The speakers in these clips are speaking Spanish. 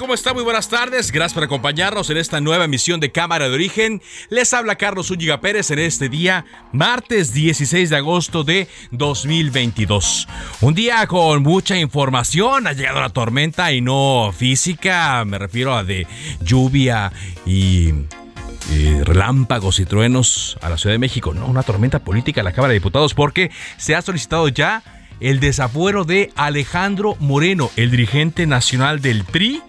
¿Cómo está? Muy buenas tardes. Gracias por acompañarnos en esta nueva emisión de Cámara de Origen. Les habla Carlos Zúñiga Pérez en este día, martes 16 de agosto de 2022. Un día con mucha información. Ha llegado la tormenta y no física. Me refiero a de lluvia y eh, relámpagos y truenos a la Ciudad de México. No, una tormenta política a la Cámara de Diputados porque se ha solicitado ya el desafuero de Alejandro Moreno, el dirigente nacional del PRI,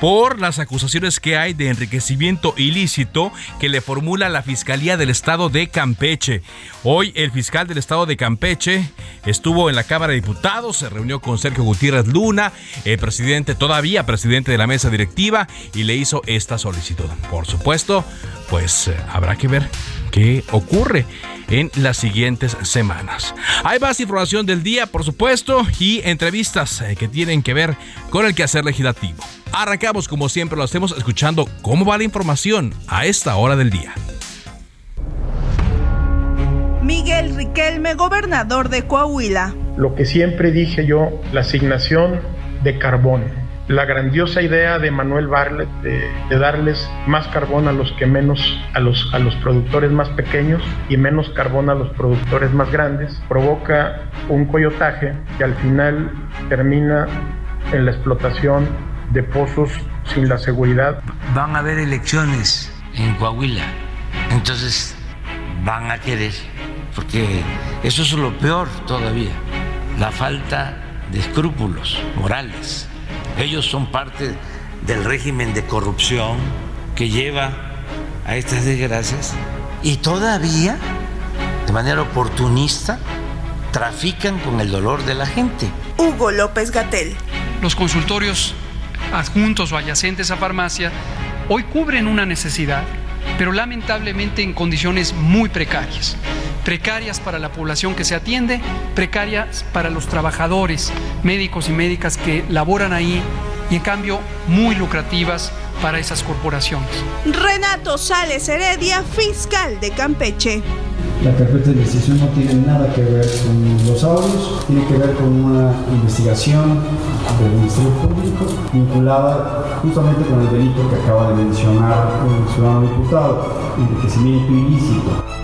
por las acusaciones que hay de enriquecimiento ilícito que le formula la Fiscalía del Estado de Campeche. Hoy el fiscal del Estado de Campeche estuvo en la Cámara de Diputados, se reunió con Sergio Gutiérrez Luna, el presidente, todavía presidente de la mesa directiva, y le hizo esta solicitud. Por supuesto, pues eh, habrá que ver qué ocurre en las siguientes semanas. Hay más información del día, por supuesto, y entrevistas eh, que tienen que ver con el quehacer legislativo. Arrancamos como siempre lo hacemos escuchando cómo va la información a esta hora del día. Miguel Riquelme, gobernador de Coahuila. Lo que siempre dije yo, la asignación de carbón la grandiosa idea de Manuel Barlet de, darles más carbón a los que menos, a los, a los productores más pequeños y menos carbón a los productores más grandes, provoca un coyotaje que al final termina en la explotación de pozos sin la seguridad. Van a haber elecciones en Coahuila, entonces van a querer, porque eso es lo peor todavía, la falta de escrúpulos morales ellos son parte del régimen de corrupción que lleva a estas desgracias y todavía, de manera oportunista, trafican con el dolor de la gente. Hugo López Gatel. Los consultorios adjuntos o adyacentes a farmacia hoy cubren una necesidad, pero lamentablemente en condiciones muy precarias. Precarias para la población que se atiende, precarias para los trabajadores, médicos y médicas que laboran ahí y en cambio muy lucrativas para esas corporaciones. Renato Sales Heredia, fiscal de Campeche. La carpeta de investigación no tiene nada que ver con los audios, tiene que ver con una investigación del Ministerio Público vinculada justamente con el delito que acaba de mencionar el ciudadano diputado, enriquecimiento ilícito.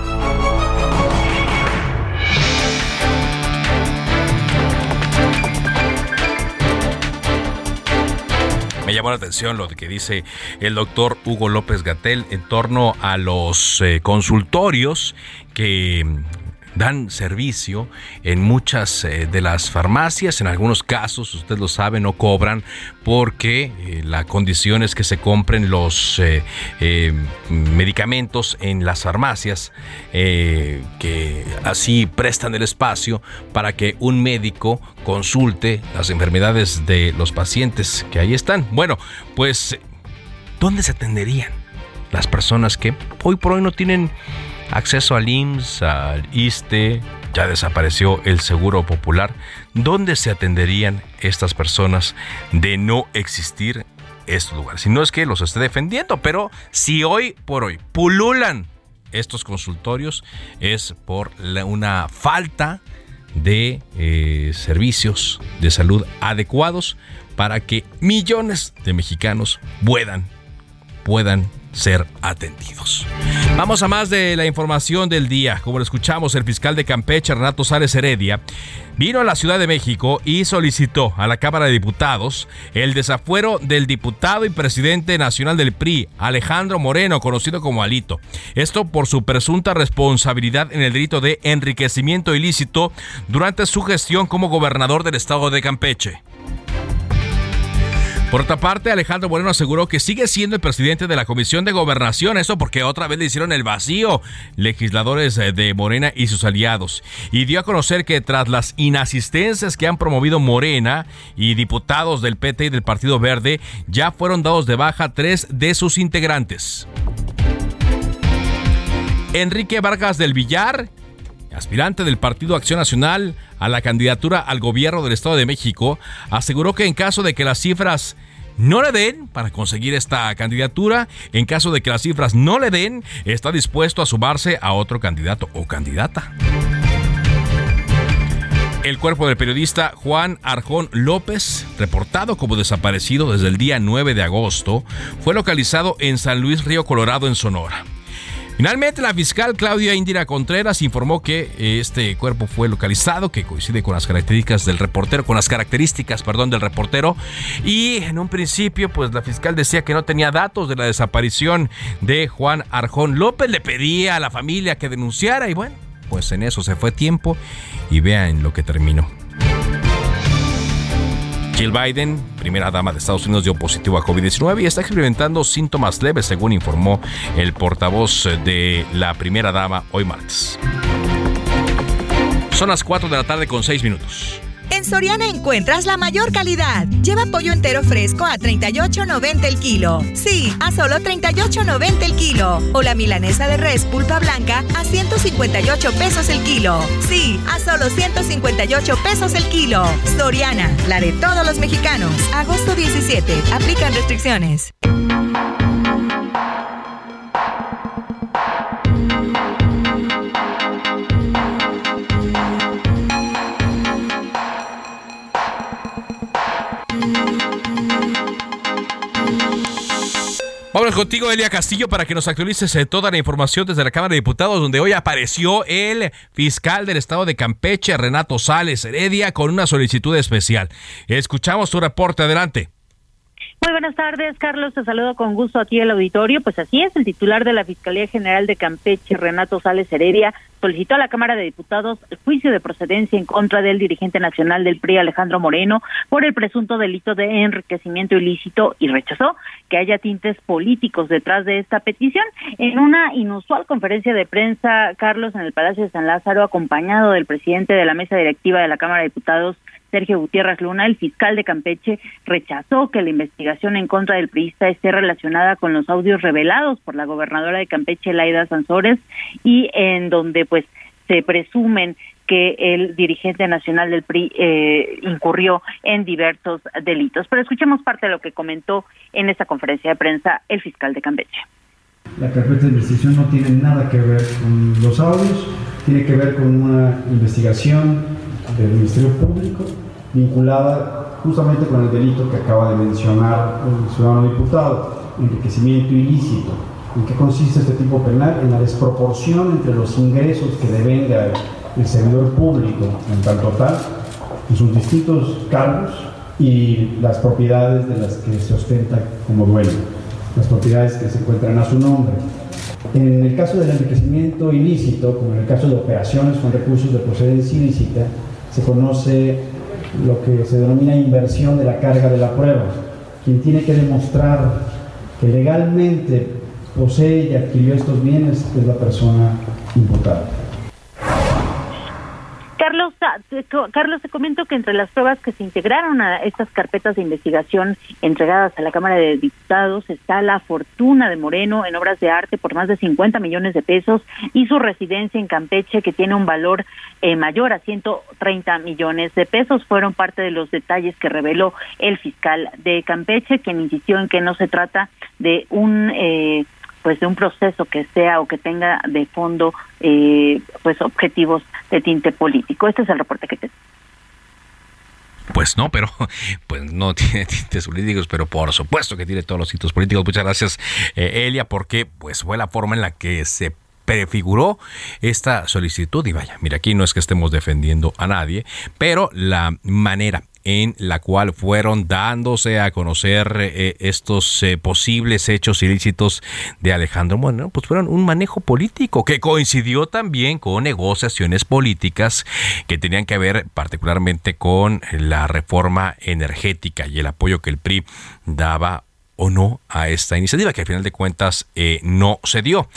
Atención lo que dice el doctor Hugo López Gatel en torno a los eh, consultorios que dan servicio en muchas eh, de las farmacias. En algunos casos, usted lo sabe, no cobran porque eh, la condición es que se compren los eh, medicamentos en las farmacias que así prestan el espacio para que un médico consulte las enfermedades de los pacientes que ahí están. Bueno, pues, ¿dónde se atenderían las personas que hoy por hoy no tienen acceso al IMSS, al ISTE, ya desapareció el Seguro Popular. ¿Dónde se atenderían estas personas de no existir estos lugares? Si no es que los esté defendiendo, pero si hoy por hoy pululan estos consultorios es por una falta de eh, servicios de salud adecuados para que millones de mexicanos puedan puedan ser atendidos. Vamos a más de la información del día. Como lo escuchamos, el fiscal de Campeche, Renato Sárez Heredia, vino a la Ciudad de México y solicitó a la Cámara de Diputados el desafuero del diputado y presidente nacional del PRI, Alejandro Moreno, conocido como Alito. Esto por su presunta responsabilidad en el delito de enriquecimiento ilícito durante su gestión como gobernador del estado de Campeche. Por otra parte, Alejandro Moreno aseguró que sigue siendo el presidente de la Comisión de Gobernación, eso porque otra vez le hicieron el vacío legisladores eh, de Morena y sus aliados. Y dio a conocer que tras las inasistencias que han promovido Morena y diputados del PT y del Partido Verde, ya fueron dados de baja tres de sus integrantes. Enrique Vargas del Villar aspirante del Partido Acción Nacional a la candidatura al gobierno del Estado de México, aseguró que en caso de que las cifras no le den para conseguir esta candidatura, en caso de que las cifras no le den, está dispuesto a sumarse a otro candidato o candidata. El cuerpo del periodista Juan Arjón López, reportado como desaparecido desde el día 9 de agosto, fue localizado en San Luis Río Colorado, en Sonora. Finalmente, la fiscal Claudia Indira Contreras informó que eh, este cuerpo fue localizado, que coincide con las características del reportero, con las características, perdón, del reportero. Y en un principio, pues la fiscal decía que no tenía datos de la desaparición de Juan Arjón López. Le pedía a la familia que denunciara y bueno, pues en eso se fue tiempo y vean lo que terminó. Jill Biden, primera dama de Estados Unidos, dio positivo a COVID-19 y está experimentando síntomas leves, según informó el portavoz de la primera dama hoy martes. Son las 4 de la tarde con 6 minutos. En Soriana encuentras la mayor calidad. Lleva pollo entero fresco a 38.90 el kilo. Sí, a solo 38.90 el kilo. O la milanesa de res pulpa blanca a 158 pesos el kilo. Sí, a solo 158 pesos el kilo. Soriana, la de todos los mexicanos. Agosto 17. Aplican restricciones. Vamos contigo, Elia Castillo, para que nos actualices eh, toda la información desde la Cámara de Diputados, donde hoy apareció el fiscal del estado de Campeche, Renato Sales Heredia, con una solicitud especial. Escuchamos tu reporte, adelante. Muy buenas tardes, Carlos. Te saludo con gusto aquí el auditorio. Pues así es, el titular de la Fiscalía General de Campeche, Renato Sales Heredia, solicitó a la Cámara de Diputados el juicio de procedencia en contra del dirigente nacional del PRI, Alejandro Moreno, por el presunto delito de enriquecimiento ilícito y rechazó que haya tintes políticos detrás de esta petición. En una inusual conferencia de prensa, Carlos, en el Palacio de San Lázaro, acompañado del presidente de la mesa directiva de la Cámara de Diputados, Sergio Gutiérrez Luna, el fiscal de Campeche, rechazó que la investigación en contra del priista esté relacionada con los audios revelados por la gobernadora de Campeche, Laida Sansores, y en donde pues se presumen que el dirigente nacional del PRI eh, incurrió en diversos delitos. Pero escuchemos parte de lo que comentó en esta conferencia de prensa el fiscal de Campeche. La carpeta de investigación no tiene nada que ver con los audios, tiene que ver con una investigación del Ministerio Público vinculada justamente con el delito que acaba de mencionar el ciudadano diputado, enriquecimiento ilícito. ¿En qué consiste este tipo penal? En la desproporción entre los ingresos que devenga el servidor público en tanto tal, en sus distintos cargos y las propiedades de las que se ostenta como dueño, las propiedades que se encuentran a su nombre. En el caso del enriquecimiento ilícito, como en el caso de operaciones con recursos de procedencia ilícita, se conoce lo que se denomina inversión de la carga de la prueba. Quien tiene que demostrar que legalmente posee y adquirió estos bienes es la persona imputada. Carlos, te comento que entre las pruebas que se integraron a estas carpetas de investigación entregadas a la Cámara de Diputados está la fortuna de Moreno en obras de arte por más de 50 millones de pesos y su residencia en Campeche que tiene un valor eh, mayor a 130 millones de pesos. Fueron parte de los detalles que reveló el fiscal de Campeche, quien insistió en que no se trata de un eh, pues de un proceso que sea o que tenga de fondo eh, pues objetivos de tinte político. Este es el reporte que te Pues no, pero pues no tiene tintes políticos, pero por supuesto que tiene todos los tintes políticos. Muchas gracias, eh, Elia, porque pues fue la forma en la que se prefiguró esta solicitud y vaya, mira, aquí no es que estemos defendiendo a nadie, pero la manera en la cual fueron dándose a conocer eh, estos eh, posibles hechos ilícitos de Alejandro Moreno, pues fueron un manejo político que coincidió también con negociaciones políticas que tenían que ver particularmente con la reforma energética y el apoyo que el PRI daba o no a esta iniciativa, que al final de cuentas eh, no se dio.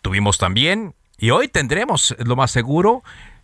tuvimos también, y hoy tendremos, lo más seguro,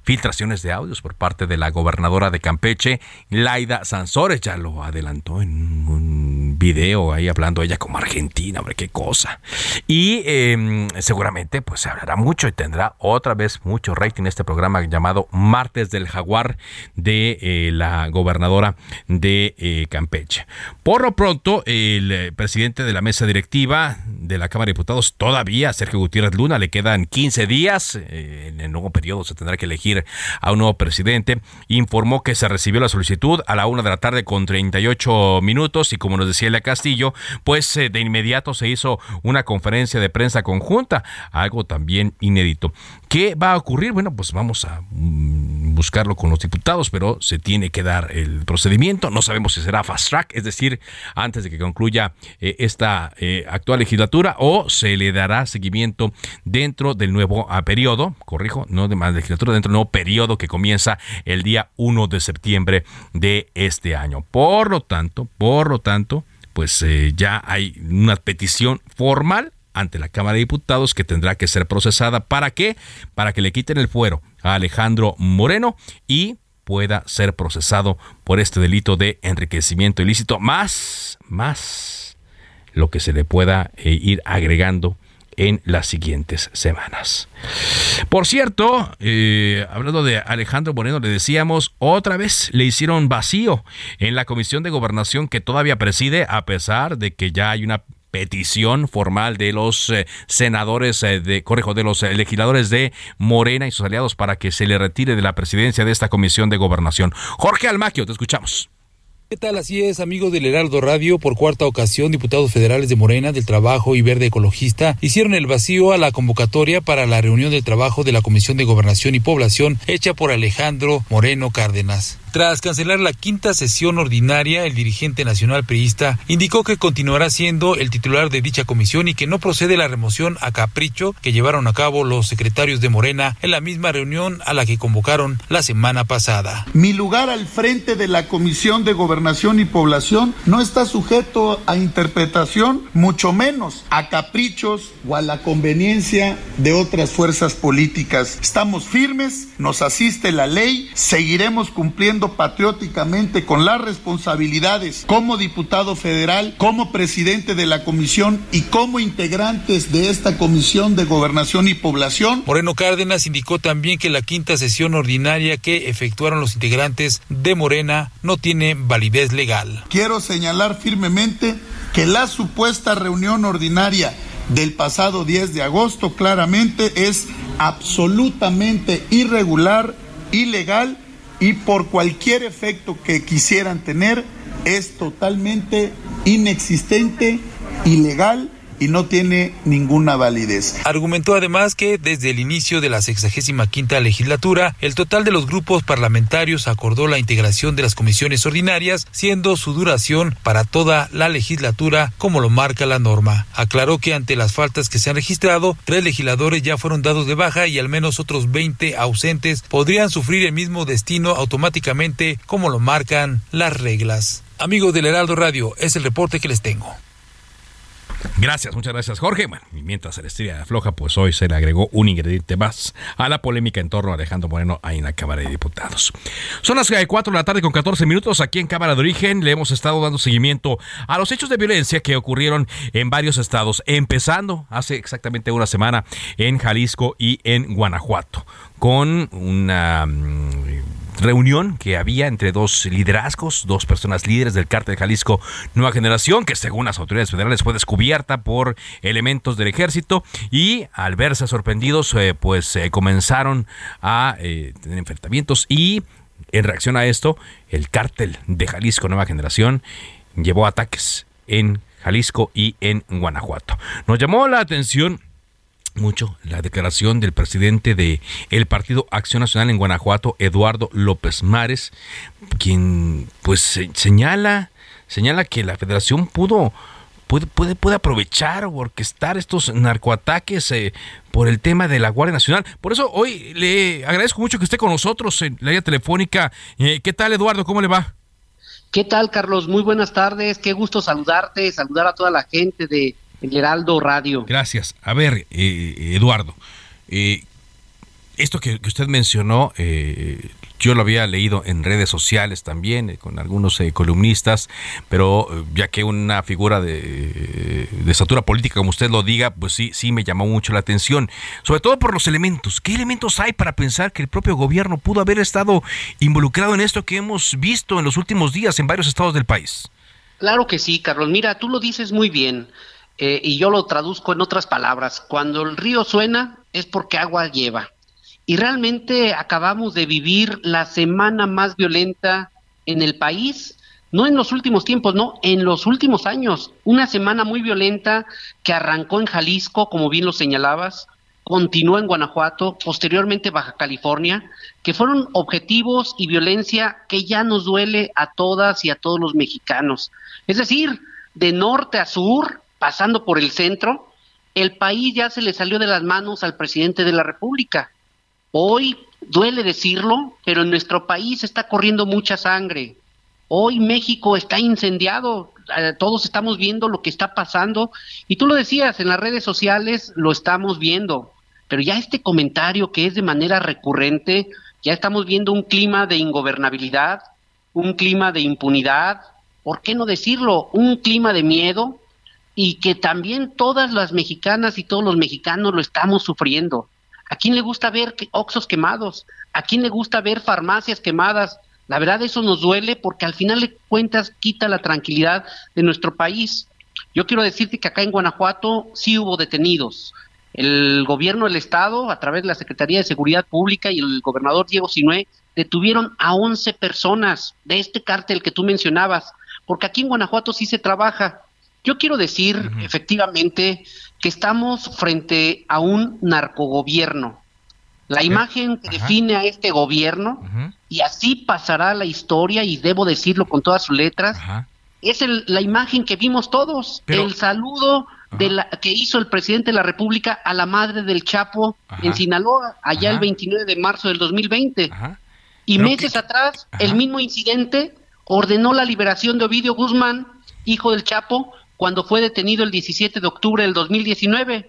filtraciones de audios por parte de la gobernadora de Campeche, Laida Sansores, ya lo adelantó en un video ahí hablando ella como argentina, hombre, qué cosa. Y em, seguramente pues se hablará mucho y tendrá otra vez mucho rating este programa llamado Martes del Jaguar de eh, la gobernadora de eh, Campeche. Por lo pronto, el eh, presidente de la mesa directiva de la Cámara de Diputados, todavía Sergio Gutiérrez Luna, le quedan 15 días, en el nuevo periodo se tendrá que elegir a un nuevo presidente, informó que se recibió la solicitud a la una de la tarde con 38 minutos y como nos decía Elia Castillo, pues eh, de inmediato se hizo una conferencia de prensa conjunta, algo también inédito. ¿Qué va a ocurrir? Bueno, pues vamos a mm, buscarlo con los diputados, pero se tiene que dar el procedimiento. No sabemos si será fast track, es decir, antes de que concluya eh, esta eh, actual legislatura o se le dará seguimiento dentro del nuevo ah, periodo, corrijo, no de más legislatura, dentro del nuevo periodo que comienza el día 1 de septiembre de este año. Por lo tanto, por lo tanto, pues eh, ya hay una petición formal ante la Cámara de Diputados que tendrá que ser procesada. ¿Para qué? Para que le quiten el fuero a Alejandro Moreno y pueda ser procesado por este delito de enriquecimiento ilícito, más, más lo que se le pueda eh, ir agregando en las siguientes semanas. Por cierto, eh, hablando de Alejandro Moreno, le decíamos, otra vez le hicieron vacío en la Comisión de Gobernación que todavía preside, a pesar de que ya hay una petición formal de los eh, senadores eh, de correjo de los legisladores de Morena y sus aliados para que se le retire de la presidencia de esta comisión de gobernación. Jorge Almaquio, te escuchamos. ¿Qué tal? Así es, amigos del Heraldo Radio. Por cuarta ocasión, diputados federales de Morena, del Trabajo y Verde Ecologista hicieron el vacío a la convocatoria para la reunión del trabajo de la Comisión de Gobernación y Población hecha por Alejandro Moreno Cárdenas. Tras cancelar la quinta sesión ordinaria, el dirigente nacional priista indicó que continuará siendo el titular de dicha comisión y que no procede la remoción a capricho que llevaron a cabo los secretarios de Morena en la misma reunión a la que convocaron la semana pasada. Mi lugar al frente de la Comisión de Gobernación y Población no está sujeto a interpretación, mucho menos a caprichos o a la conveniencia de otras fuerzas políticas. Estamos firmes, nos asiste la ley, seguiremos cumpliendo patrióticamente con las responsabilidades como diputado federal, como presidente de la comisión y como integrantes de esta comisión de gobernación y población. Moreno Cárdenas indicó también que la quinta sesión ordinaria que efectuaron los integrantes de Morena no tiene validez legal. Quiero señalar firmemente que la supuesta reunión ordinaria del pasado 10 de agosto claramente es absolutamente irregular, ilegal y por cualquier efecto que quisieran tener es totalmente inexistente, ilegal y no tiene ninguna validez. Argumentó además que desde el inicio de la 65 quinta legislatura, el total de los grupos parlamentarios acordó la integración de las comisiones ordinarias, siendo su duración para toda la legislatura como lo marca la norma. Aclaró que ante las faltas que se han registrado, tres legisladores ya fueron dados de baja y al menos otros 20 ausentes podrían sufrir el mismo destino automáticamente como lo marcan las reglas. Amigos del Heraldo Radio, es el reporte que les tengo. Gracias, muchas gracias, Jorge. Bueno, mientras el estrella floja, pues hoy se le agregó un ingrediente más a la polémica en torno a Alejandro Moreno ahí en la Cámara de Diputados. Son las 4 de la tarde con 14 minutos aquí en Cámara de Origen. Le hemos estado dando seguimiento a los hechos de violencia que ocurrieron en varios estados, empezando hace exactamente una semana en Jalisco y en Guanajuato, con una mm, reunión que había entre dos liderazgos, dos personas líderes del cártel de Jalisco Nueva Generación, que según las autoridades federales fue descubierta por elementos del ejército y al verse sorprendidos, eh, pues eh, comenzaron a eh, tener enfrentamientos y En reacción a esto, el cártel de Jalisco Nueva Generación llevó ataques en Jalisco y en Guanajuato. Nos llamó la atención mucho la declaración del presidente de el Partido Acción Nacional en Guanajuato, Eduardo López Mares, quien pues señala señala que la Federación pudo puede, puede, puede aprovechar o orquestar estos narcoataques eh, por el tema de la Guardia Nacional. Por eso hoy le agradezco mucho que esté con nosotros en la área telefónica. Eh, ¿Qué tal, Eduardo? ¿Cómo le va? ¿Qué tal, Carlos? Muy buenas tardes. Qué gusto saludarte, saludar a toda la gente de el Heraldo Radio. Gracias. A ver, eh, Eduardo, eh, esto que, usted mencionó, eh, yo lo había leído en redes sociales también, con algunos columnistas, pero ya que una figura de, de, estatura política, como usted lo diga, pues sí, sí me llamó mucho la atención, sobre todo por los elementos. ¿Qué elementos hay para pensar que el propio gobierno pudo haber estado involucrado en esto que hemos visto en los últimos días en varios estados del país? Claro que sí, Carlos. Mira, tú lo dices muy bien. Eh, y yo lo traduzco en otras palabras, cuando el río suena es porque agua lleva. Y realmente acabamos de vivir la semana más violenta en el país, no en los últimos tiempos, no, en los últimos años. Una semana muy violenta que arrancó en Jalisco, como bien lo señalabas, continuó en Guanajuato, posteriormente Baja California, que fueron objetivos y violencia que ya nos duele a todas y a todos los mexicanos. Es decir, de norte a sur, pasando por el centro, el país ya se le salió de las manos al presidente de la República. Hoy duele decirlo, pero en nuestro país está corriendo mucha sangre. Hoy México está incendiado, eh, todos estamos viendo lo que está pasando y tú lo decías, en las redes sociales lo estamos viendo, pero ya este comentario que es de manera recurrente, ya estamos viendo un clima de ingobernabilidad, un clima de impunidad, ¿por qué no decirlo? Un clima de miedo, y que también todas las mexicanas y todos los mexicanos lo estamos sufriendo. ¿A quién le gusta ver oxos quemados? ¿A quién le gusta ver farmacias quemadas? La verdad eso nos duele porque al final de cuentas quita la tranquilidad de nuestro país. Yo quiero decirte que acá en Guanajuato sí hubo detenidos. El gobierno del estado, a través de la Secretaría de Seguridad Pública y el gobernador Diego Sinué, detuvieron a 11 personas de este cártel que tú mencionabas, porque aquí en Guanajuato sí se trabaja. Yo quiero decir efectivamente que estamos frente a un narcogobierno. La imagen que define a este gobierno, y así pasará la historia, y debo decirlo con todas sus letras, es la imagen que vimos todos, el saludo de la, que hizo el presidente de la República a la madre del Chapo en Sinaloa, allá el 29 de marzo del 2020. Y meses atrás, el mismo incidente ordenó la liberación de Ovidio Guzmán, hijo del Chapo, cuando fue detenido el 17 de octubre del 2019.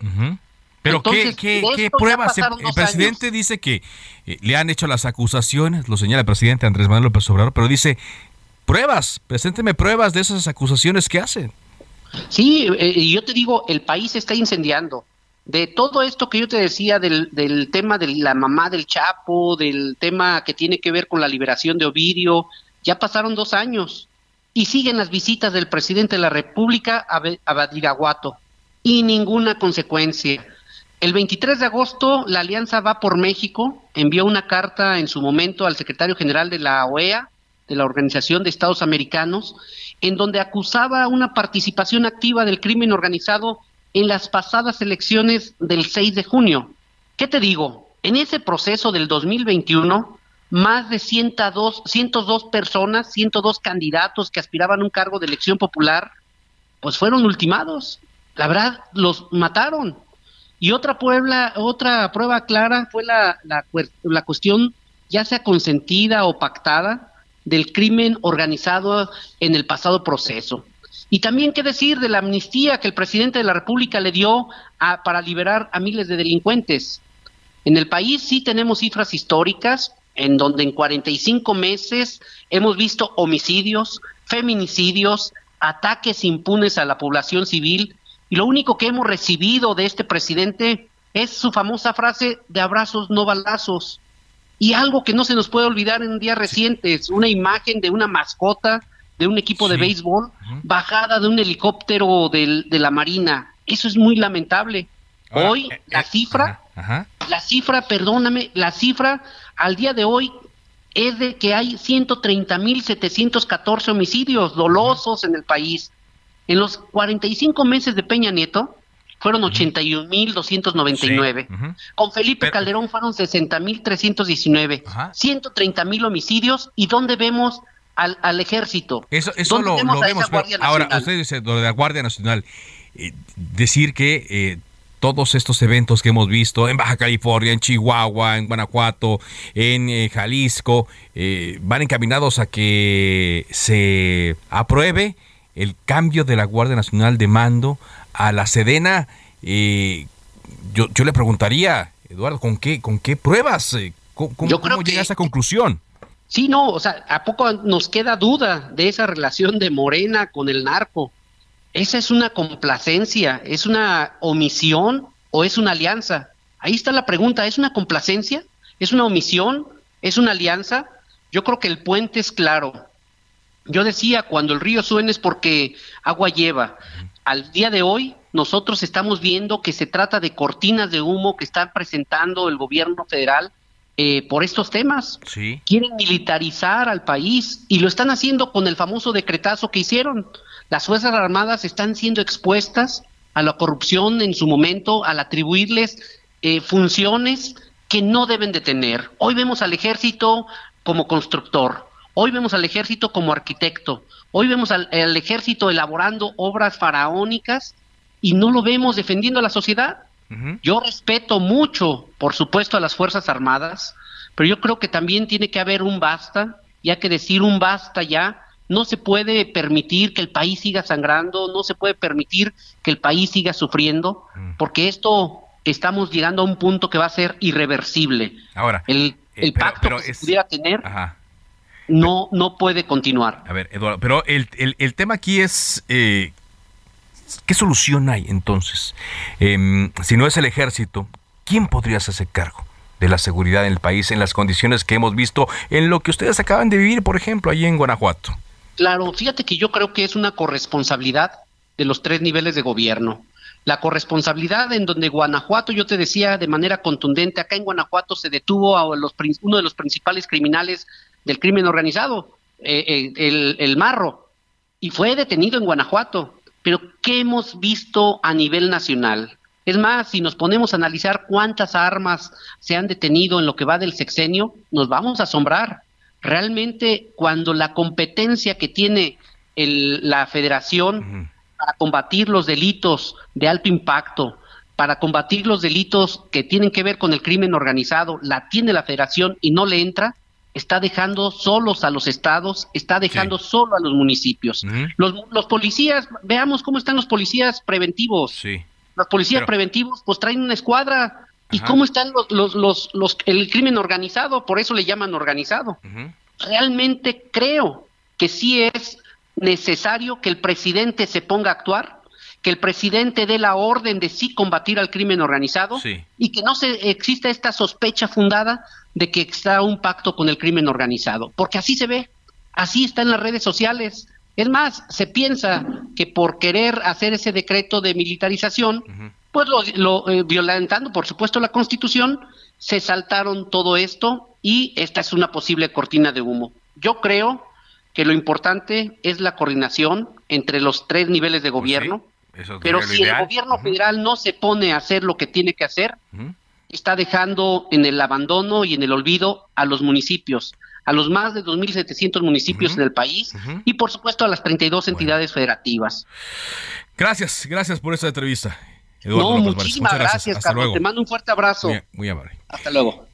Pero ¿qué, qué, pruebas? El, presidente dice que eh, le han hecho las acusaciones, lo señala el presidente Andrés Manuel López Obrador, pero dice, pruebas, presénteme pruebas de esas acusaciones que hacen. Sí, eh, yo te digo, el país está incendiando. De todo esto que yo te decía del, del tema de la mamá del Chapo, del tema que tiene que ver con la liberación de Ovidio, ya pasaron dos años y siguen las visitas del presidente de la República a, y ninguna consecuencia. El 23 de agosto, la Alianza Va por México envió una carta en su momento al secretario general de la OEA, de la Organización de Estados Americanos, en donde acusaba una participación activa del crimen organizado en las pasadas elecciones del 6 de junio. ¿Qué te digo? En ese proceso del 2021, más de 102, 102 personas, 102 candidatos que aspiraban a un cargo de elección popular, pues fueron ultimados. La verdad, los mataron. Y otra, Puebla, otra prueba clara fue la, la, la cuestión, ya sea consentida o pactada, del crimen organizado en el pasado proceso. Y también qué decir de la amnistía que el presidente de la República le dio a, para liberar a miles de delincuentes. En el país sí tenemos cifras históricas, en donde en 45 meses hemos visto homicidios, feminicidios, ataques impunes a la población civil y lo único que hemos recibido de este presidente es su famosa frase de abrazos no balazos. Y algo que no se nos puede olvidar en días recientes, una imagen de una mascota de un equipo de béisbol bajada de un helicóptero de la Marina. Eso es muy lamentable. Hoy eh, la eh, cifra, la cifra, perdóname, la cifra al día de hoy es de que hay 130.714 homicidios dolosos en el país. En los 45 meses de Peña Nieto fueron 81.299. Con Felipe Calderón fueron 60.319. 130.000 homicidios. ¿Y dónde vemos al, al ejército? Eso, eso lo, vemos. ahora, usted dice lo de la Guardia Nacional. Eh, decir que eh, todos estos eventos que hemos visto en Baja California, en Chihuahua, en Guanajuato, en eh, Jalisco, van encaminados a que se apruebe el cambio de la Guardia Nacional de mando a la Sedena. yo, yo le preguntaría, Eduardo, ¿con qué, con qué pruebas? ¿Cómo, cómo llega a esa conclusión? Sí, no, o sea, ¿a poco nos queda duda de esa relación de Morena con el narco? Esa es una complacencia, es una omisión o es una alianza. Ahí está la pregunta, ¿es una complacencia? ¿Es una omisión? ¿Es una alianza? Yo creo que el puente es claro. Yo decía, cuando el río suena es porque agua lleva. Al día de hoy, nosotros estamos viendo que se trata de cortinas de humo que está presentando el gobierno federal eh, por estos temas. Sí. Quieren militarizar al país y lo están haciendo con el famoso decretazo que hicieron. Las Fuerzas Armadas están siendo expuestas a la corrupción en su momento, al atribuirles eh, funciones que no deben de tener. Hoy vemos al ejército como constructor, hoy vemos al ejército como arquitecto, hoy vemos al, ejército elaborando obras faraónicas y no lo vemos defendiendo a la sociedad. Yo respeto mucho, por supuesto, a las Fuerzas Armadas, pero yo creo que también tiene que haber un basta, y hay que decir un basta ya no se puede permitir que el país siga sangrando, no se puede permitir que el país siga sufriendo, mm. porque esto estamos llegando a un punto que va a ser irreversible. Ahora, el, eh, pacto que se pudiera tener no no puede continuar. A ver, Eduardo, pero el, tema aquí es eh, ¿qué solución hay entonces? Em, si no es el ejército, ¿quién podría hacerse cargo? de la seguridad en el país en las condiciones que hemos visto en lo que ustedes acaban de vivir, por ejemplo, allí en Guanajuato. Claro, fíjate que yo creo que es una corresponsabilidad de los tres niveles de gobierno. La corresponsabilidad en donde Guanajuato, yo te decía de manera contundente, acá en Guanajuato se detuvo a los, uno de los principales criminales del crimen organizado, eh, eh, el, el Marro, y fue detenido en Guanajuato. Pero ¿qué hemos visto a nivel nacional? Es más, si nos ponemos a analizar cuántas armas se han detenido en lo que va del sexenio, nos vamos a asombrar realmente cuando la competencia que tiene la federación para combatir los delitos de alto impacto, para combatir los delitos que tienen que ver con el crimen organizado, la tiene la federación y no le entra, está dejando solos a los estados, está dejando solo a los municipios. los, policías, veamos cómo están los policías preventivos. Los policías preventivos pues traen una escuadra ¿Y cómo están los, los, los, el crimen organizado? Por eso le llaman organizado. Realmente creo que sí es necesario que el presidente se ponga a actuar, que el presidente dé la orden de sí combatir al crimen organizado y que no se exista esta sospecha fundada de que está un pacto con el crimen organizado, porque así se ve, así está en las redes sociales. Es más, se piensa que por querer hacer ese decreto de militarización, pues lo, eh, violentando, por supuesto, la Constitución, se saltaron todo esto y esta es una posible cortina de humo. Yo creo que lo importante es la coordinación entre los tres niveles de pues gobierno, pero si el gobierno federal no se pone a hacer lo que tiene que hacer, está dejando en el abandono y en el olvido a los municipios, a los más de 2.700 municipios en el país y por supuesto a las 32 entidades federativas. Gracias, gracias por esta entrevista no, muchísimas gracias, Carlos. Te mando un fuerte abrazo. Muy, amable. Hasta luego.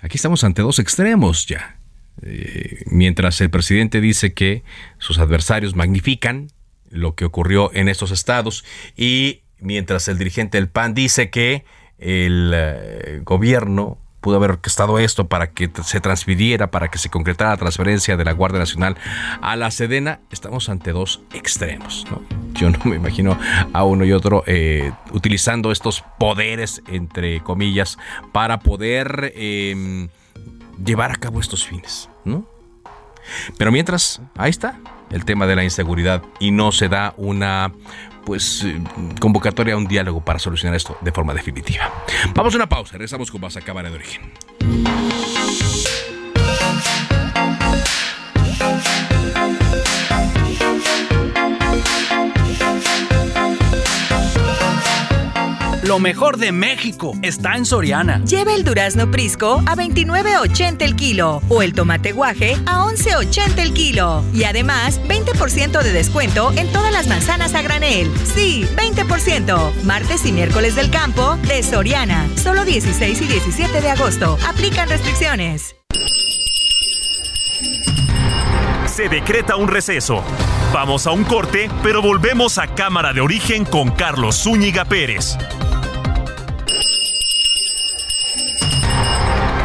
Aquí estamos ante dos extremos ya. Eh, mientras el presidente dice que sus adversarios magnifican lo que ocurrió en estos estados y mientras el dirigente del PAN dice que el eh, gobierno pudo haber orquestado esto para que se transfiriera, para que se concretara la transferencia de la Guardia Nacional a la Sedena, estamos ante dos extremos. Yo no me imagino a uno y otro eh, utilizando estos poderes, entre comillas, para poder em, llevar a cabo estos fines. Pero mientras, ahí está el tema de la inseguridad y no se da una pues eh, convocatoria a un diálogo para solucionar esto de forma definitiva. Vamos a una pausa, regresamos con más a Cámara de Origen. Lo mejor de México está en Soriana. Lleva el durazno Prisco a 29.80 el kilo o el tomate guaje a 11.80 el kilo. Y además, 20% de descuento en todas las manzanas a granel. Sí, 20%. Martes y miércoles del campo de Soriana. Solo 16 y 17 de agosto. Aplican restricciones. Se decreta un receso. Vamos a un corte, pero volvemos a Cámara de Origen con Carlos Zúñiga Pérez.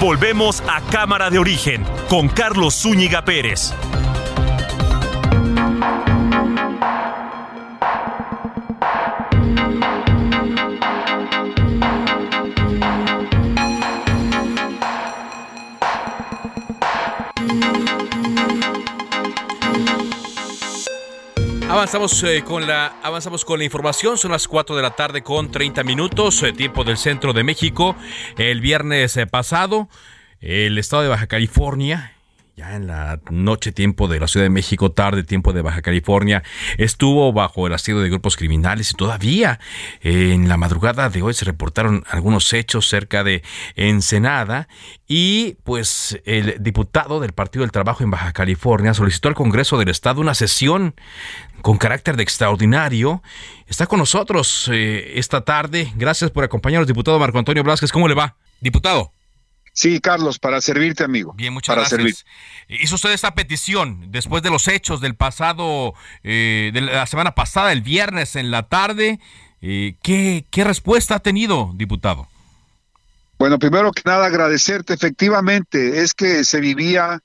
Volvemos a Cámara de Origen con Carlos Zúñiga Pérez. Avanzamos, eh, con la, avanzamos con la información, son las 4 de la tarde con 30 minutos, eh, tiempo del centro de México. El viernes eh, pasado, el estado de Baja California ya en la noche tiempo de la Ciudad de México, tarde tiempo de Baja California, estuvo bajo el asedio de grupos criminales y todavía en la madrugada de hoy se reportaron algunos hechos cerca de Ensenada y pues el diputado del Partido del Trabajo en Baja California solicitó al Congreso del Estado una sesión con carácter de extraordinario. Está con nosotros eh, esta tarde. Gracias por acompañarnos, diputado Marco Antonio Blasquez. ¿Cómo le va? Diputado. Sí, Carlos, para servirte, amigo. Bien, muchas para gracias. Hizo usted esta petición después de los hechos del pasado, eh, de la semana pasada, el viernes en la tarde. Eh, ¿qué, ¿Qué respuesta ha tenido, diputado? Bueno, primero que nada, agradecerte. Efectivamente, es que se vivía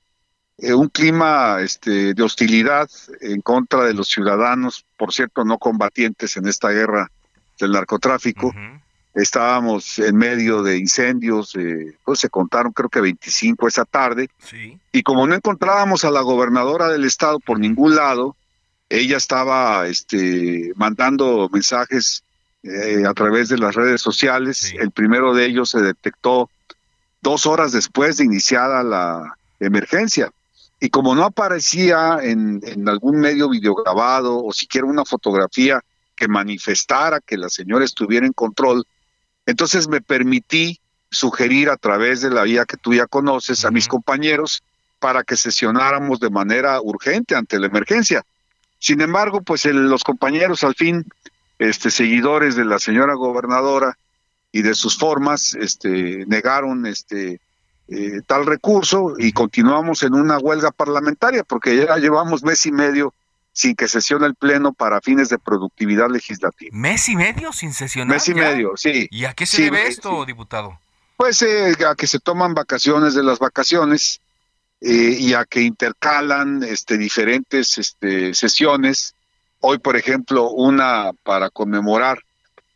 eh, un clima este, de hostilidad en contra de los ciudadanos, por cierto, no combatientes en esta guerra del narcotráfico. Estábamos en medio de incendios, eh, pues se contaron creo que 25 esa tarde, y como no encontrábamos a la gobernadora del estado por ningún lado, ella estaba este, mandando mensajes eh, a través de las redes sociales, el primero de ellos se detectó dos horas después de iniciada la emergencia. Y como no aparecía en, en algún medio videograbado o siquiera una fotografía que manifestara que la señora estuviera en control, entonces me permití sugerir a través de la vía que tú ya conoces a mis compañeros para que sesionáramos de manera urgente ante la emergencia. Sin embargo, pues los compañeros al fin, este, seguidores de la señora gobernadora y de sus formas, este, negaron este, eh, tal recurso y continuamos en una huelga parlamentaria porque ya llevamos mes y medio sin que sesione el Pleno para fines de productividad legislativa. ¿Mes y medio sin sesionar? Mes y medio, sí. ¿Y a qué se debe esto, diputado? Pues eh, a que se toman vacaciones de las vacaciones eh, y a que intercalan este, diferentes este, sesiones. Hoy, por ejemplo, una para conmemorar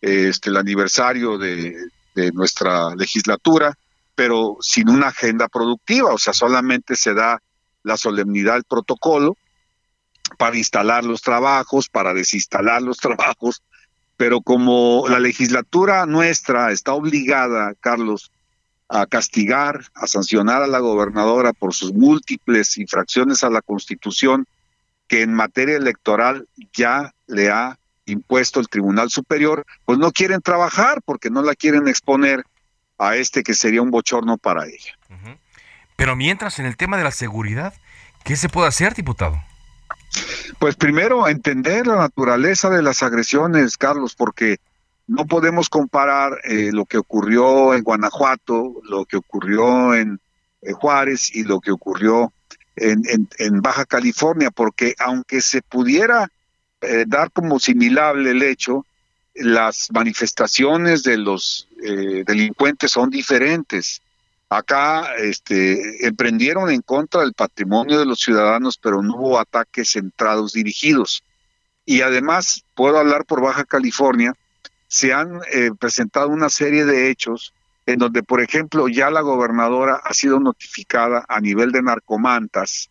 este, el aniversario de, de nuestra legislatura, pero sin una agenda productiva, o sea, solamente se da la solemnidad del protocolo para instalar los trabajos, para desinstalar los trabajos, pero como la legislatura nuestra está obligada, Carlos, a castigar, a sancionar a la gobernadora por sus múltiples infracciones a la Constitución que en materia electoral ya le ha impuesto el Tribunal Superior, pues no quieren trabajar porque no la quieren exponer a este que sería un bochorno para ella. Pero mientras en el tema de la seguridad, ¿qué se puede hacer, diputado? Pues primero entender la naturaleza de las agresiones, Carlos, porque no podemos comparar eh, lo que ocurrió en Guanajuato, lo que ocurrió en eh, Juárez y lo que ocurrió en, en, Baja California, porque aunque se pudiera eh, dar como similable el hecho, las manifestaciones de los delincuentes son diferentes. Acá este, emprendieron en contra del patrimonio de los ciudadanos, pero no hubo ataques centrados dirigidos. Y además, puedo hablar por Baja California, se han eh, presentado una serie de hechos en donde, por ejemplo, ya la gobernadora ha sido notificada a nivel de narcomantas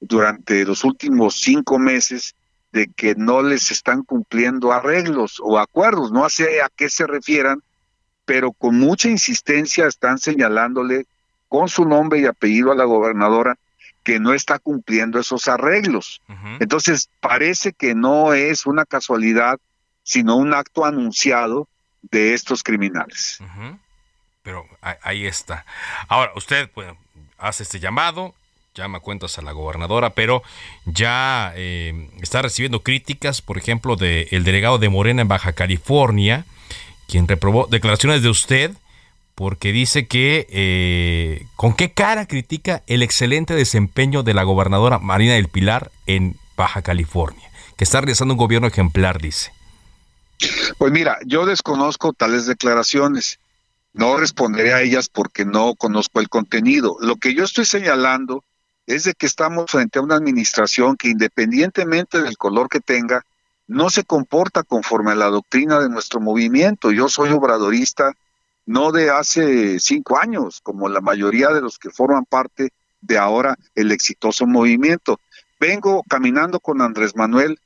durante los últimos cinco meses de que no les están cumpliendo arreglos o acuerdos, no sé a qué se refieran, pero con mucha insistencia están señalándole con su nombre y apellido a la gobernadora que no está cumpliendo esos arreglos. Entonces, parece que no es una casualidad, sino un acto anunciado de estos criminales. Pero ahí está. Ahora, usted pues, hace este llamado, llama cuentas a la gobernadora, pero ya eh, está recibiendo críticas, por ejemplo, del delegado de Morena en Baja California, quien reprobó declaraciones de usted porque dice que eh, con qué cara critica el excelente desempeño de la gobernadora Marina del Pilar en Baja California, que está realizando un gobierno ejemplar, dice. Pues mira, yo desconozco tales declaraciones, no responderé a ellas porque no conozco el contenido. Lo que yo estoy señalando es de que estamos frente a una administración que independientemente del color que tenga, no se comporta conforme a la doctrina de nuestro movimiento. Yo soy obradorista no de hace cinco años, como la mayoría de los que forman parte de ahora el exitoso movimiento. Vengo caminando con Andrés Manuel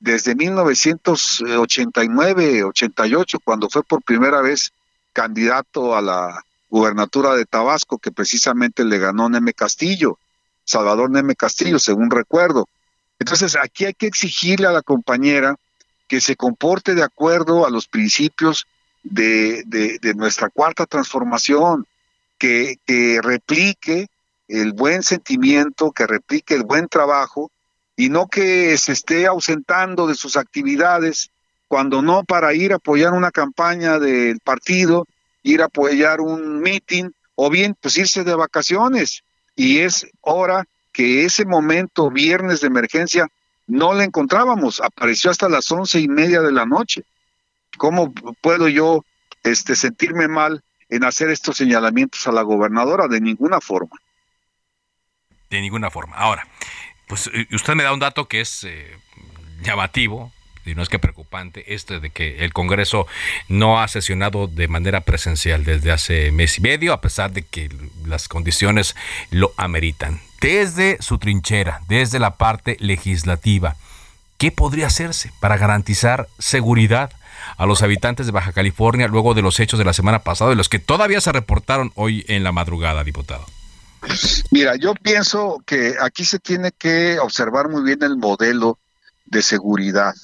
desde 1989-88, cuando fue por primera vez candidato a la gubernatura de Tabasco, que precisamente le ganó Neme Castillo, Salvador Neme Castillo, según recuerdo. Entonces, aquí hay que exigirle a la compañera que se comporte de acuerdo a los principios de, nuestra cuarta transformación, que, que replique el buen sentimiento, que replique el buen trabajo y no que se esté ausentando de sus actividades cuando no para ir a apoyar una campaña del partido, ir a apoyar un meeting o bien pues irse de vacaciones. Y es hora que ese momento, viernes de emergencia, no le encontrábamos, apareció hasta las once y media de la noche. ¿Cómo puedo yo este, sentirme mal en hacer estos señalamientos a la gobernadora? De ninguna forma. De ninguna forma. Ahora, pues usted me da un dato que es eh, llamativo, y no es que preocupante, este de que el Congreso no ha sesionado de manera presencial desde hace mes y medio, a pesar de que las condiciones lo ameritan. Desde su trinchera, desde la parte legislativa, ¿qué podría hacerse para garantizar seguridad a los habitantes de Baja California luego de los hechos de la semana pasada, de los que todavía se reportaron hoy en la madrugada, diputado? Mira, yo pienso que aquí se tiene que observar muy bien el modelo de seguridad.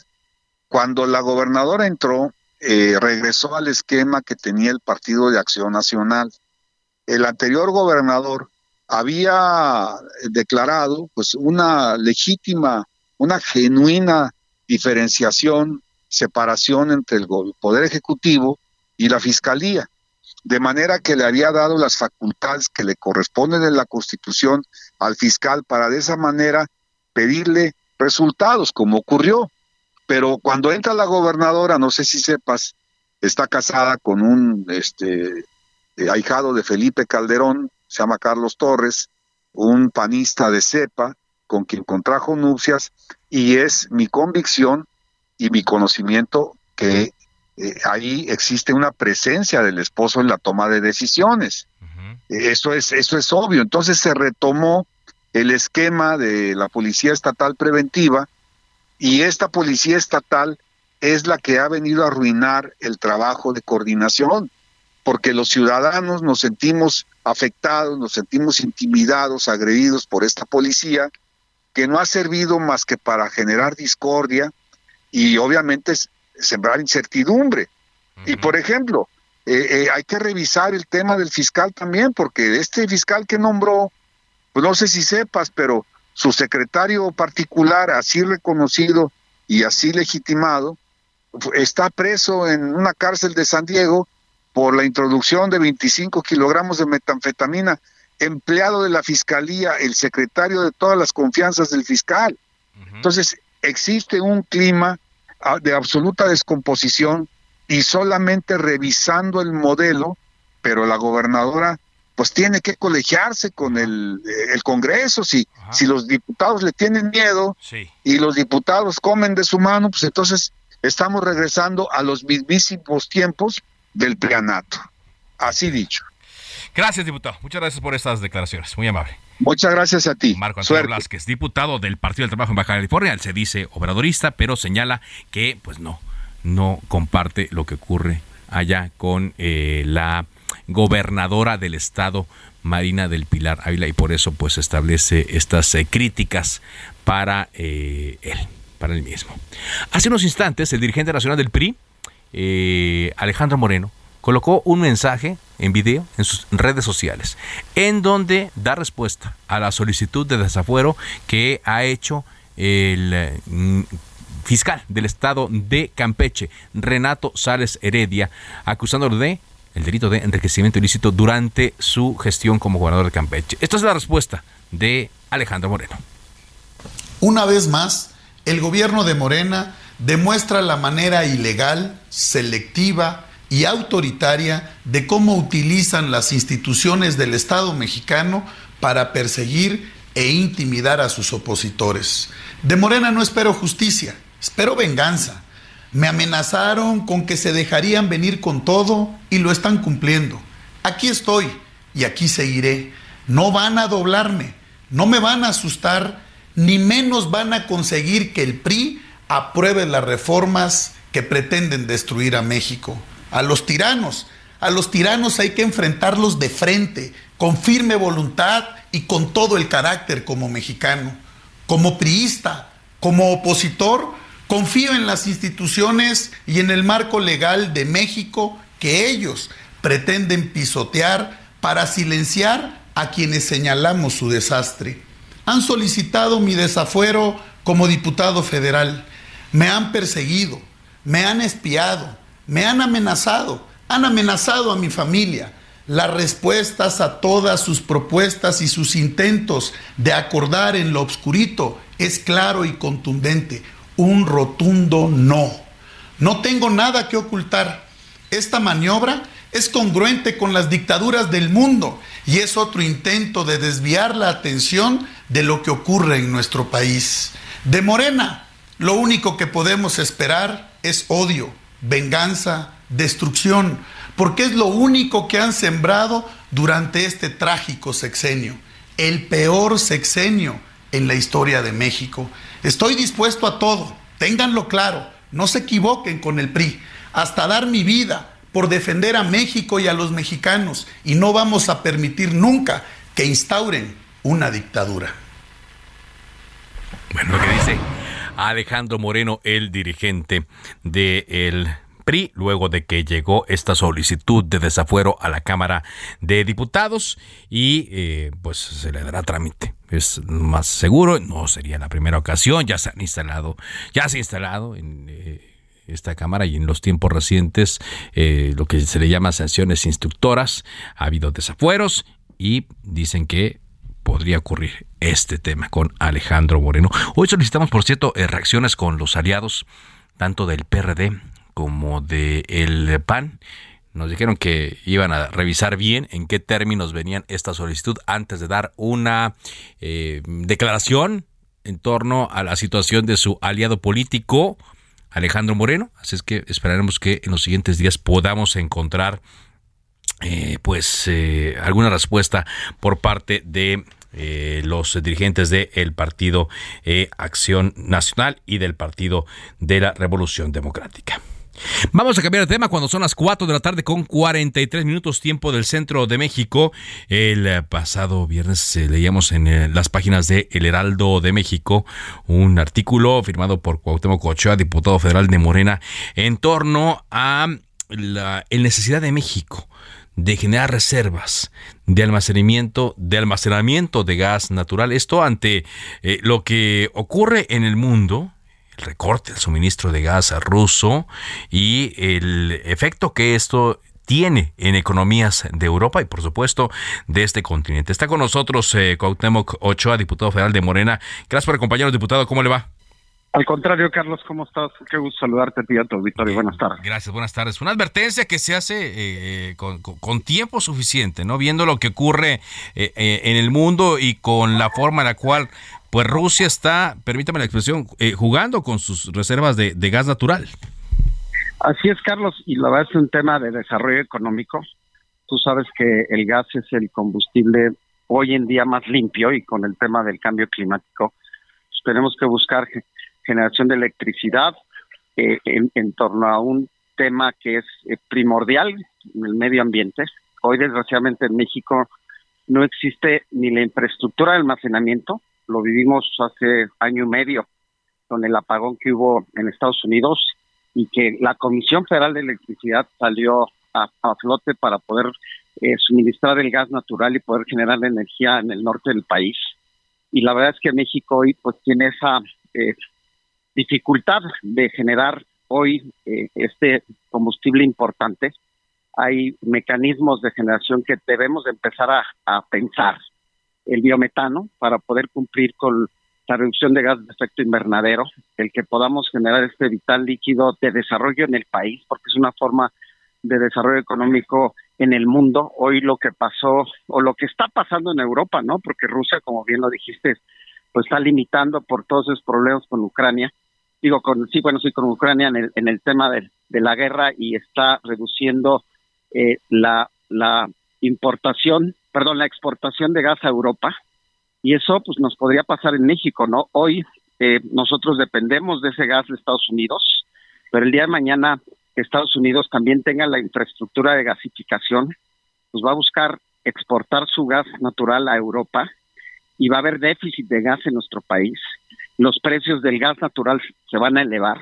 Cuando la gobernadora entró, eh, regresó al esquema que tenía el Partido de Acción Nacional. El anterior gobernador había declarado pues una legítima, una genuina diferenciación separación entre el Poder Ejecutivo y la Fiscalía, de manera que le había dado las facultades que le corresponden en la Constitución al fiscal para de esa manera pedirle resultados, como ocurrió. Pero cuando entra la gobernadora, no sé si sepas, está casada con un este eh, ahijado de Felipe Calderón, se llama Carlos Torres, un panista de cepa, con quien contrajo nupcias, y es mi convicción y mi conocimiento que eh, ahí existe una presencia del esposo en la toma de decisiones. Eso es eso es obvio. Entonces se retomó el esquema de la policía estatal preventiva y esta policía estatal es la que ha venido a arruinar el trabajo de coordinación, porque los ciudadanos nos sentimos afectados, nos sentimos intimidados, agredidos por esta policía que no ha servido más que para generar discordia, y obviamente sembrar incertidumbre. Y por ejemplo, eh, eh, hay que revisar el tema del fiscal también, porque este fiscal que nombró, pues no sé si sepas, pero su secretario particular, así reconocido y así legitimado, está preso en una cárcel de San Diego por la introducción de 25 kilogramos de metanfetamina, empleado de la fiscalía, el secretario de todas las confianzas del fiscal. Entonces, existe un clima ah, de absoluta descomposición y solamente revisando el modelo, pero la gobernadora pues tiene que colegiarse con el, el Congreso, si, si los diputados le tienen miedo y los diputados comen de su mano, pues entonces estamos regresando a los mismísimos tiempos del prianato. Así dicho. Gracias, diputado. Muchas gracias por estas declaraciones. Muy amable. Muchas gracias a ti. Marco Antonio Blasquez, diputado del Partido del Trabajo en Baja California. Él se dice obradorista, pero señala que, pues no, no comparte lo que ocurre allá con eh, la gobernadora del estado, Marina del Pilar Ávila, y por eso pues establece estas eh, críticas para eh, él, para él mismo. Hace unos instantes, el dirigente nacional del PRI, Alejandro Moreno, colocó un mensaje en video en sus redes sociales, en donde da respuesta a la solicitud de desafuero que ha hecho el fiscal del estado de Campeche, Renato Sales Heredia, acusándolo de el delito de enriquecimiento ilícito durante su gestión como gobernador de Campeche. Esta es la respuesta de Alejandro Moreno. Una vez más, el gobierno de Morena demuestra la manera ilegal, selectiva, y autoritaria de cómo utilizan las instituciones del Estado mexicano para perseguir e intimidar a sus opositores. De Morena no espero justicia, espero venganza. Me amenazaron con que se dejarían venir con todo y lo están cumpliendo. Aquí estoy y aquí seguiré. No van a doblarme, no me van a asustar, ni menos van a conseguir que el PRI apruebe las reformas que pretenden destruir a México a los tiranos. A los tiranos hay que enfrentarlos de frente, con firme voluntad y con todo el carácter como mexicano. Como priista, como opositor, confío en las instituciones y en el marco legal de México que ellos pretenden pisotear para silenciar a quienes señalamos su desastre. Han solicitado mi desafuero como diputado federal. Me han perseguido, me han espiado, me han amenazado, han amenazado a mi familia. Las respuestas a todas sus propuestas y sus intentos de acordar en lo obscurito es claro y contundente, un rotundo no. No tengo nada que ocultar. Esta maniobra es congruente con las dictaduras del mundo y es otro intento de desviar la atención de lo que ocurre en nuestro país. De Morena, lo único que podemos esperar es odio, venganza, destrucción, porque es lo único que han sembrado durante este trágico sexenio, el peor sexenio en la historia de México. Estoy dispuesto a todo, ténganlo claro, no se equivoquen con el PRI, hasta dar mi vida por defender a México y a los mexicanos, y no vamos a permitir nunca que instauren una dictadura. Bueno, que dice Alejandro Moreno, el dirigente del PRI, luego de que llegó esta solicitud de desafuero a la Cámara de Diputados y eh, pues se le dará trámite. Es más seguro, no sería la primera ocasión, ya se han instalado, ya se ha instalado en eh, esta Cámara y en los tiempos recientes eh, lo que se le llama sanciones instructoras, ha habido desafueros y dicen que podría ocurrir este tema con Alejandro Moreno. Hoy solicitamos, por cierto, eh, reacciones con los aliados, tanto del PRD como del PAN. Nos dijeron que iban a revisar bien en qué términos venían esta solicitud antes de dar una eh, declaración en torno a la situación de su aliado político, Alejandro Moreno. Así es que esperaremos que en los siguientes días podamos encontrar eh, pues alguna respuesta por parte de eh, los dirigentes del Partido eh, Acción Nacional y del Partido de la Revolución Democrática. Vamos a cambiar de tema cuando son las 4 de la tarde con 43 minutos tiempo del centro de México. El pasado viernes eh, leíamos en las páginas de El Heraldo de México un artículo firmado por Cuauhtémoc Ochoa, diputado federal de Morena, en torno a la necesidad de México de generar reservas de almacenamiento, de almacenamiento de gas natural. Esto ante eh, lo que ocurre en el mundo, recorte del suministro de gas ruso y el efecto que esto tiene en economías de Europa y por supuesto de este continente. Está con nosotros eh, Cuauhtémoc Ochoa, diputado federal de Morena. Gracias por acompañarnos, diputado. ¿Cómo le va? Al contrario, Carlos, ¿cómo estás? Qué gusto saludarte a ti y a tu auditorio. Buenas tardes. Gracias, buenas tardes. Una advertencia que se hace eh, con, tiempo suficiente, ¿no? Viendo lo que ocurre eh, eh, en el mundo y con la forma en la cual, pues Rusia está, permítame la expresión, jugando con sus reservas de, de gas natural. Así es, Carlos, y la verdad es un tema de desarrollo económico. Tú sabes que el gas es el combustible hoy en día más limpio y con el tema del cambio climático, pues tenemos que buscar generación de electricidad eh, en, torno a un tema que es eh, primordial en el medio ambiente. Hoy, desgraciadamente, en México no existe ni la infraestructura de almacenamiento. Lo vivimos hace año y medio con el apagón que hubo en Estados Unidos y que la Comisión Federal de Electricidad salió a, flote para poder eh, suministrar el gas natural y poder generar energía en el norte del país. Y la verdad es que México hoy pues tiene esa dificultad de generar hoy eh, este combustible importante. Hay mecanismos de generación que debemos empezar a, pensar. El biometano para poder cumplir con la reducción de gas de efecto invernadero, el que podamos generar este vital líquido de desarrollo en el país, porque es una forma de desarrollo económico en el mundo. Hoy lo que pasó o lo que está pasando en Europa, ¿no? Porque Rusia, como bien lo dijiste, pues está limitando por todos esos problemas con Ucrania digo, con, sí, bueno, sí, con Ucrania en el, en el tema de, la guerra y está reduciendo eh, la, la importación, perdón, la exportación de gas a Europa. Y eso, pues, nos podría pasar en México, ¿no? Hoy eh, nosotros dependemos de ese gas de Estados Unidos, pero el día de mañana Estados Unidos también tenga la infraestructura de gasificación, pues va a buscar exportar su gas natural a Europa y va a haber déficit de gas en nuestro país los precios del gas natural se van a elevar.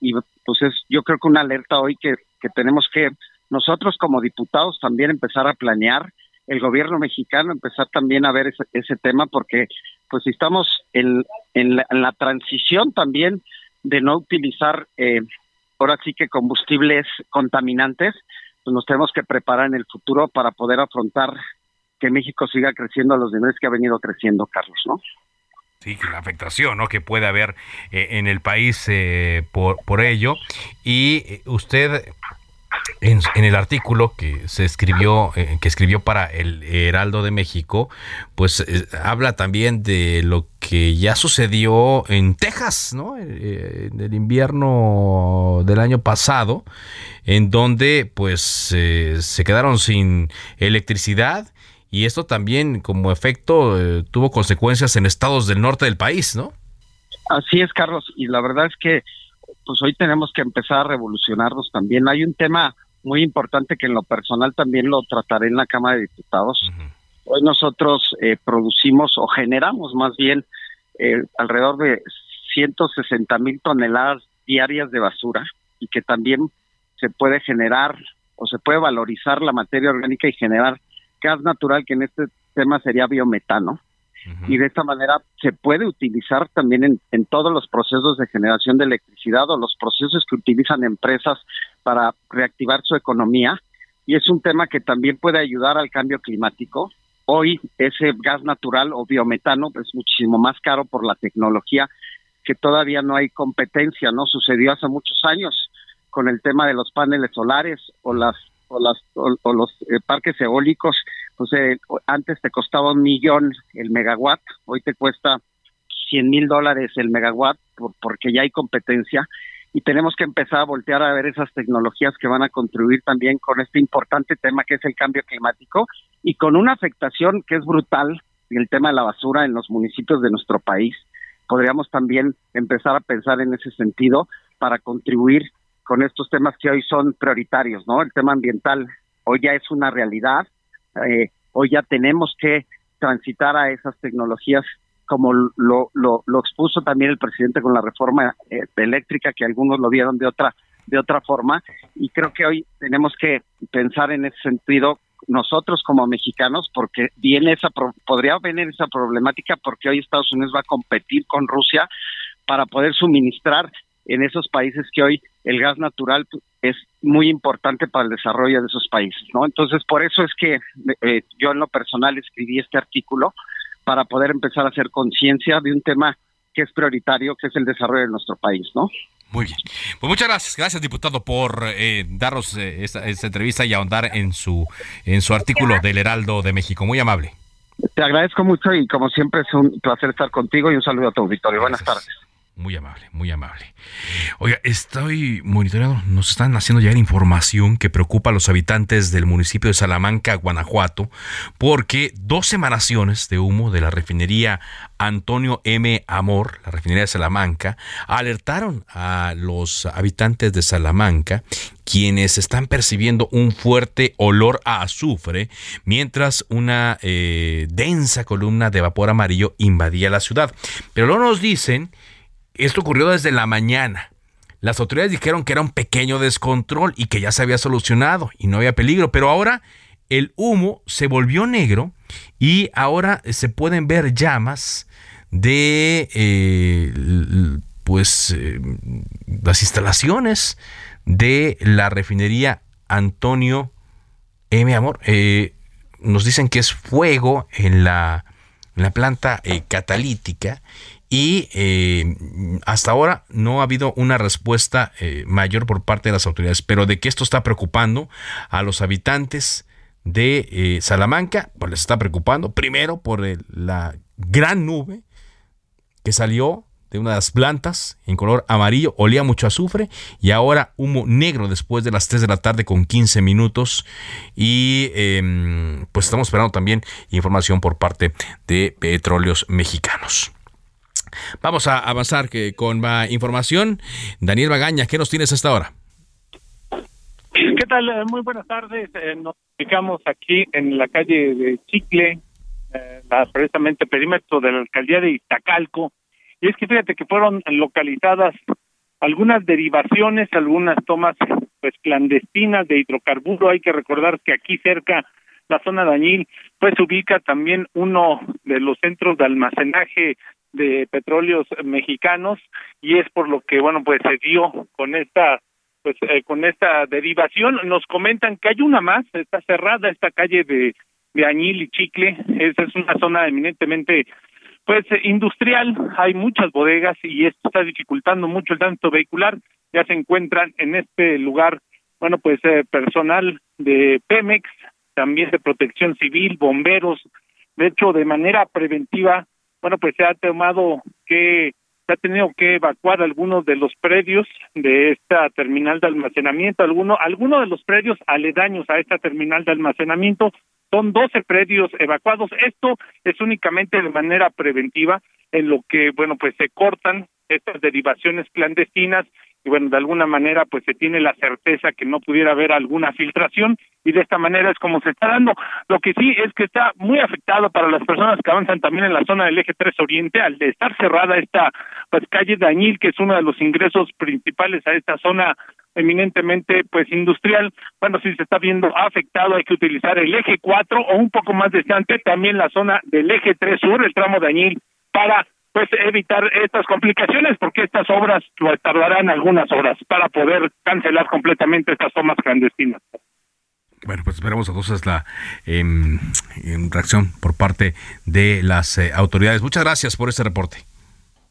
Y pues es, yo creo que una alerta hoy que, que tenemos que nosotros como diputados también empezar a planear, el gobierno mexicano empezar también a ver ese, ese tema, porque pues estamos en, en, la, transición también de no utilizar eh, ahora sí que combustibles contaminantes, pues nos tenemos que preparar en el futuro para poder afrontar que México siga creciendo a los niveles que ha venido creciendo, Carlos, ¿no? Sí, la afectación ¿no? que puede haber eh, en el país eh, por, por ello. Y eh, usted en, el artículo que se escribió, que escribió para el Heraldo de México, pues habla también de lo que ya sucedió en Texas, ¿no? en el invierno del año pasado, en donde pues se quedaron sin electricidad y esto también como efecto eh, tuvo consecuencias en estados del norte del país, ¿no? Así es, Carlos, y la verdad es que pues hoy tenemos que empezar a revolucionarnos también. Hay un tema muy importante que en lo personal también lo trataré en la Cámara de Diputados. Hoy nosotros eh, producimos o generamos más bien eh, alrededor de 160 mil toneladas diarias de basura y que también se puede generar o se puede valorizar la materia orgánica y generar gas natural, que en este tema sería biometano. Y de esta manera se puede utilizar también en, en todos los procesos de generación de electricidad o los procesos que utilizan empresas para reactivar su economía. Y es un tema que también puede ayudar al cambio climático. Hoy ese gas natural o biometano es muchísimo más caro por la tecnología que todavía no hay competencia, ¿no? Sucedió hace muchos años con el tema de los paneles solares o las o, las, o, los eh, parques eólicos, pues eh, antes te costaba un millón el megawatt, hoy te cuesta 100 mil dólares el megawatt porque ya hay competencia y tenemos que empezar a voltear a ver esas tecnologías que van a contribuir también con este importante tema que es el cambio climático y con una afectación que es brutal el tema de la basura en los municipios de nuestro país. Podríamos también empezar a pensar en ese sentido para contribuir con estos temas que hoy son prioritarios, ¿no? El tema ambiental hoy ya es una realidad, eh, hoy ya tenemos que transitar a esas tecnologías como lo, lo, expuso también el presidente con la reforma eh, eléctrica, que algunos lo vieron de otra de otra forma, y creo que hoy tenemos que pensar en ese sentido nosotros como mexicanos, porque viene esa podría venir esa problemática porque hoy Estados Unidos va a competir con Rusia para poder suministrar en esos países que hoy el gas natural es muy importante para el desarrollo de esos países, ¿no? Entonces, por eso es que eh, yo en lo personal escribí este artículo para poder empezar a hacer conciencia de un tema que es prioritario, que es el desarrollo de nuestro país, ¿no? Muy bien. Pues muchas gracias, gracias diputado por eh, darnos eh, esta, esta, entrevista y ahondar en su en su artículo del Heraldo de México. Muy amable. Te agradezco mucho y como siempre es un placer estar contigo y un saludo a tu auditorio. Buenas tardes. Muy amable, muy amable. Oiga, estoy monitoreando, nos están haciendo llegar información que preocupa a los habitantes del municipio de Salamanca, Guanajuato, porque dos emanaciones de humo de la refinería Antonio M. Amor, la refinería de Salamanca, alertaron a los habitantes de Salamanca quienes están percibiendo un fuerte olor a azufre mientras una eh, densa columna de vapor amarillo invadía la ciudad. Pero no nos dicen esto ocurrió desde la mañana. Las autoridades dijeron que era un pequeño descontrol y que ya se había solucionado y no había peligro, pero ahora el humo se volvió negro y ahora se pueden ver llamas de eh, pues eh, las instalaciones de la refinería Antonio M. Amor. Eh, nos dicen que es fuego en la, en la planta catalítica y eh, hasta ahora no ha habido una respuesta eh, mayor por parte de las autoridades, pero de que esto está preocupando a los habitantes de eh, Salamanca, pues les está preocupando primero por la gran nube que salió de una de las plantas en color amarillo, olía mucho azufre y ahora humo negro después de las 3 de la tarde con 15 minutos y em, pues estamos esperando también información por parte de petróleos mexicanos. Vamos a avanzar que con más información. Daniel Bagaña, ¿qué nos tienes hasta ahora? ¿Qué tal? Eh, muy buenas tardes. Eh, nos ubicamos aquí en la calle de Chicle, eh, precisamente perímetro de la alcaldía de Iztacalco. Y es que fíjate que fueron localizadas algunas derivaciones, algunas tomas pues clandestinas de hidrocarburo. Hay que recordar que aquí cerca la zona de Añil, pues ubica también uno de los centros de almacenaje de petróleos mexicanos y es por lo que bueno pues se dio con esta pues eh, con esta derivación. Nos comentan que hay una más está cerrada esta calle de de Añil y Chicle. Esa es una zona eminentemente pues industrial. Hay muchas bodegas y esto está dificultando mucho el tránsito vehicular. Ya se encuentran en este lugar bueno pues eh, personal de Pemex también de Protección Civil bomberos. De hecho de manera preventiva bueno, pues se ha tomado que se ha tenido que evacuar algunos de los predios de esta terminal de almacenamiento, algunos de los predios aledaños a esta terminal de almacenamiento son 12 predios evacuados. Esto es únicamente de manera preventiva en lo que bueno, pues se cortan estas derivaciones clandestinas y bueno, de alguna manera pues se tiene la certeza que no pudiera haber alguna filtración y de esta manera es como se está dando. Lo que sí es que está muy afectado para las personas que avanzan también en la zona del eje 3 Oriente al de estar cerrada esta pues calle Dañil, que es uno de los ingresos principales a esta zona eminentemente pues industrial, bueno, si se está viendo afectado, hay que utilizar el eje 4 o un poco más distante también la zona del eje 3 Sur, el tramo Dañil para pues evitar estas complicaciones porque estas obras tardarán algunas horas para poder cancelar completamente estas tomas clandestinas. Bueno, pues esperamos entonces la em, em, reacción por parte de las eh, autoridades. Muchas gracias por este reporte.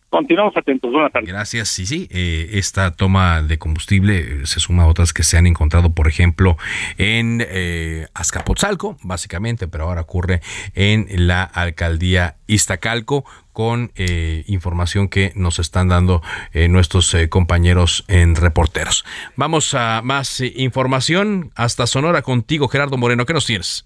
Continuamos atentos. Buenas tardes. Gracias. Sí, sí. Eh, esta toma de combustible eh, se suma a otras que se han encontrado, por ejemplo, en eh, Azcapotzalco, básicamente, pero ahora ocurre en la alcaldía Iztacalco con eh, información que nos están dando nuestros compañeros en reporteros. Vamos a más información. Hasta Sonora contigo, Gerardo Moreno. ¿Qué nos tienes?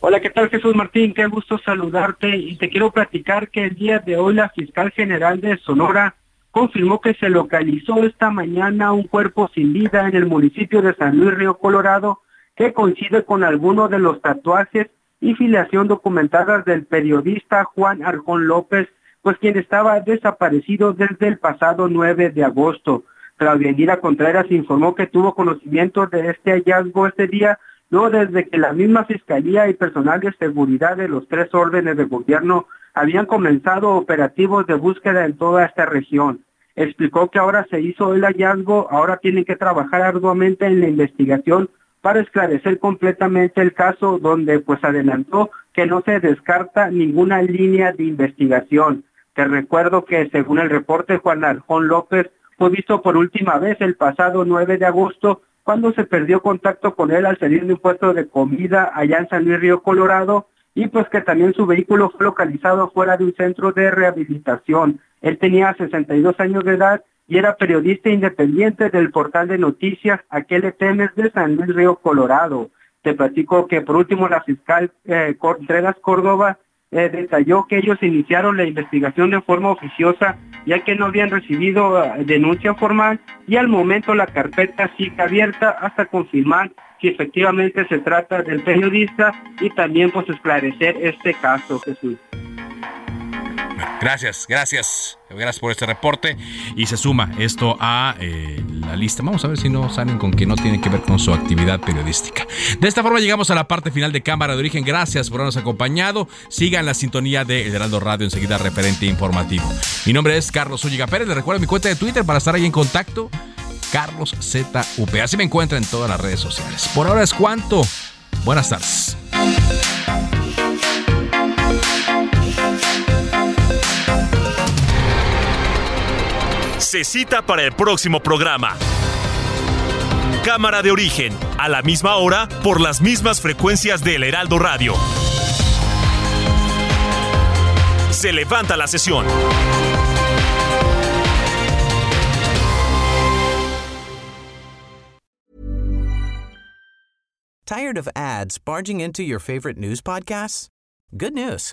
Hola, ¿qué tal Jesús Martín? Qué gusto saludarte y te quiero platicar que el día de hoy la fiscal general de Sonora confirmó que se localizó esta mañana un cuerpo sin vida en el municipio de San Luis Río Colorado que coincide con alguno de los tatuajes y filiación documentadas del periodista Juan Arjón López, pues quien estaba desaparecido desde el pasado 9 de agosto. Claudia Elira Contreras informó que tuvo conocimiento de este hallazgo este día no desde que la misma Fiscalía y personal de seguridad de los tres órdenes de gobierno habían comenzado operativos de búsqueda en toda esta región. Explicó que ahora se hizo el hallazgo, ahora tienen que trabajar arduamente en la investigación para esclarecer completamente el caso, donde pues adelantó que no se descarta ninguna línea de investigación. Te recuerdo que según el reporte, Juan Aljón López fue visto por última vez el pasado 9 de agosto cuando se perdió contacto con él al salir de un puesto de comida allá en San Luis Río Colorado y pues que también su vehículo fue localizado fuera de un centro de rehabilitación. Él tenía 62 años de edad y era periodista independiente del portal de noticias Aquel Temes de San Luis Río Colorado. Te platico que por último la fiscal eh, Córdoba eh, detalló que ellos iniciaron la investigación de forma oficiosa ya que no habían recibido eh, denuncia formal y al momento la carpeta sigue abierta hasta confirmar si efectivamente se trata del periodista y también pues esclarecer este caso, Jesús. Gracias, gracias. Gracias por este reporte. Y se suma esto a eh, la lista. Vamos a ver si no salen con que no tiene que ver con su actividad periodística. De esta forma llegamos a la parte final de Cámara de Origen. Gracias por habernos acompañado. Sigan la sintonía de El Heraldo Radio, enseguida referente informativo. Mi nombre es Carlos Ulliga Pérez. Les recuerdo mi cuenta de Twitter para estar ahí en contacto. Carlos ZUP. Así me encuentra en todas las redes sociales. Por ahora es cuanto. Buenas tardes. Se cita para el próximo programa. Cámara de origen, a la misma hora, por las mismas frecuencias del Heraldo Radio. Se levanta la sesión. Tired of ads barging into your favorite news podcasts? Good news.